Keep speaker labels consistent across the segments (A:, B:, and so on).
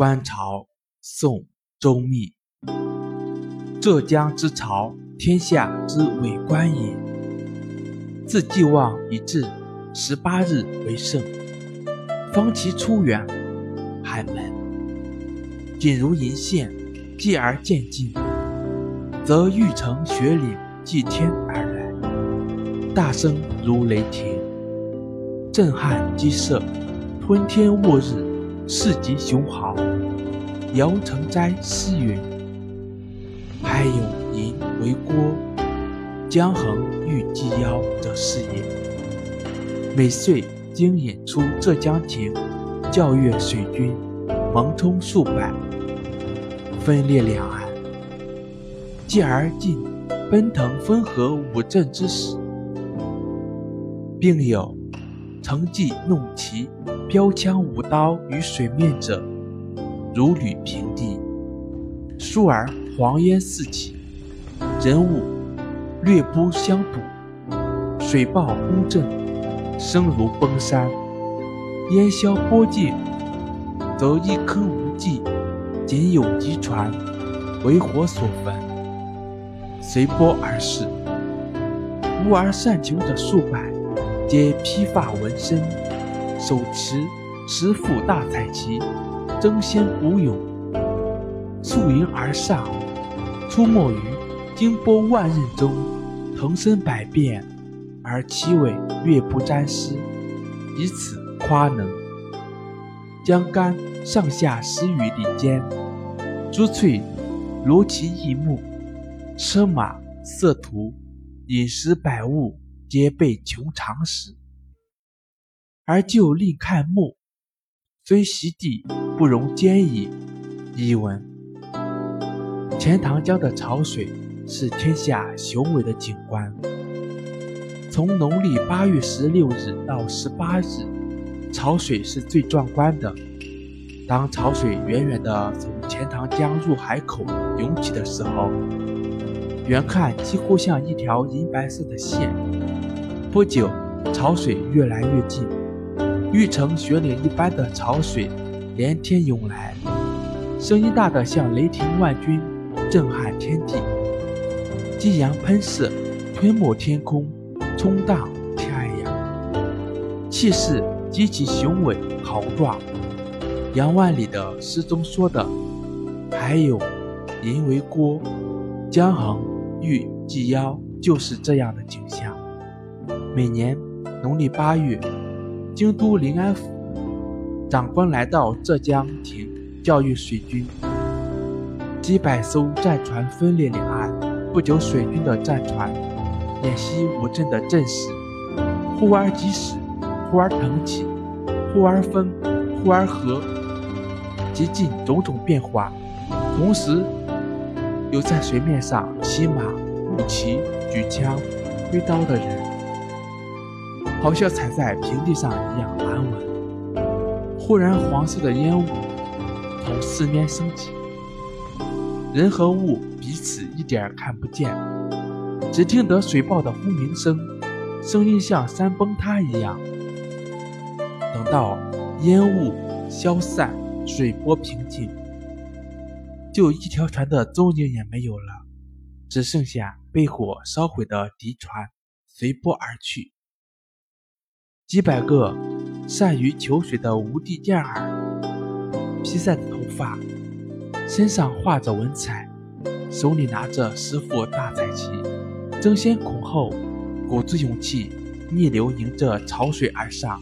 A: 观潮，宋·周密。浙江之潮，天下之伟观也。自既望以至十八日为盛，方其出远，海门。仅如银线，继而渐进，则欲成雪岭，继天而来，大声如雷霆，震撼激射，吞天沃日，势极雄豪。姚成斋诗云：“还有银为郭，江横欲济腰者是也。”每岁经引出浙江亭，教阅水军，蒙冲数百，分列两岸，继而进奔腾汾河五镇之始，并有乘骑弄旗、标枪舞刀于水面者。如履平地，倏而黄烟四起，人物略不相睹，水暴轰震，声如崩山。烟消波尽，则一坑无际，仅有机船为火所焚，随波而逝。无而善求者数百，皆披发纹身，手持十副大彩旗。争先鼓勇，溯云而上，出没于惊波万仞中，腾身百变，而其尾略不沾湿，以此夸能。将干上下十余里间，珠翠罗绮异目，车马色途，饮食百物，皆备穷常识。而就另看目，虽席地。不容兼矣。译文：钱塘江的潮水是天下雄伟的景观。从农历八月十六日到十八日，潮水是最壮观的。当潮水远远地从钱塘江入海口涌起的时候，远看几乎像一条银白色的线。不久，潮水越来越近，玉成雪岭一般的潮水。连天涌来，声音大得像雷霆万钧，震撼天地。激扬喷射，吞没天空，冲荡天涯，气势极其雄伟豪壮。杨万里的诗中说的“海涌银为郭，江衡欲济腰”，就是这样的景象。每年农历八月，京都临安府。长官来到浙江亭教育水军，几百艘战船分列两岸。不久，水军的战船演习五镇的阵势，忽而急驶，忽而腾起，忽而分，忽而合，极尽种种变化。同时，有在水面上骑马、舞旗、举枪、挥刀的人，好像踩在平地上一样安稳。忽然，黄色的烟雾从四面升起，人和物彼此一点看不见，只听得水爆的轰鸣声，声音像山崩塌一样。等到烟雾消散，水波平静，就一条船的踪影也没有了，只剩下被火烧毁的敌船随波而去，几百个。善于求水的无地健儿，披散的头发，身上画着文彩，手里拿着十副大彩旗，争先恐后，鼓足勇气，逆流迎着潮水而上，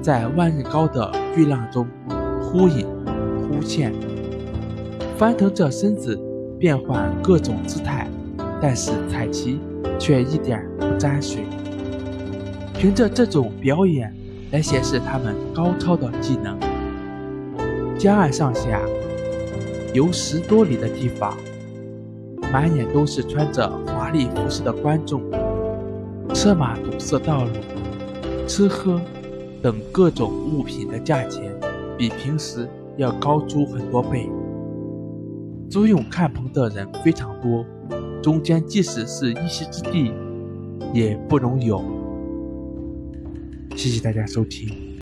A: 在万仞高的巨浪中忽隐忽现，翻腾着身子，变换各种姿态，但是彩旗却一点不沾水。凭着这种表演。来显示他们高超的技能。江岸上下有十多里的地方，满眼都是穿着华丽服饰的观众，车马堵塞道路，吃喝等各种物品的价钱比平时要高出很多倍。租用看棚的人非常多，中间即使是一席之地，也不容有。谢谢大家收听。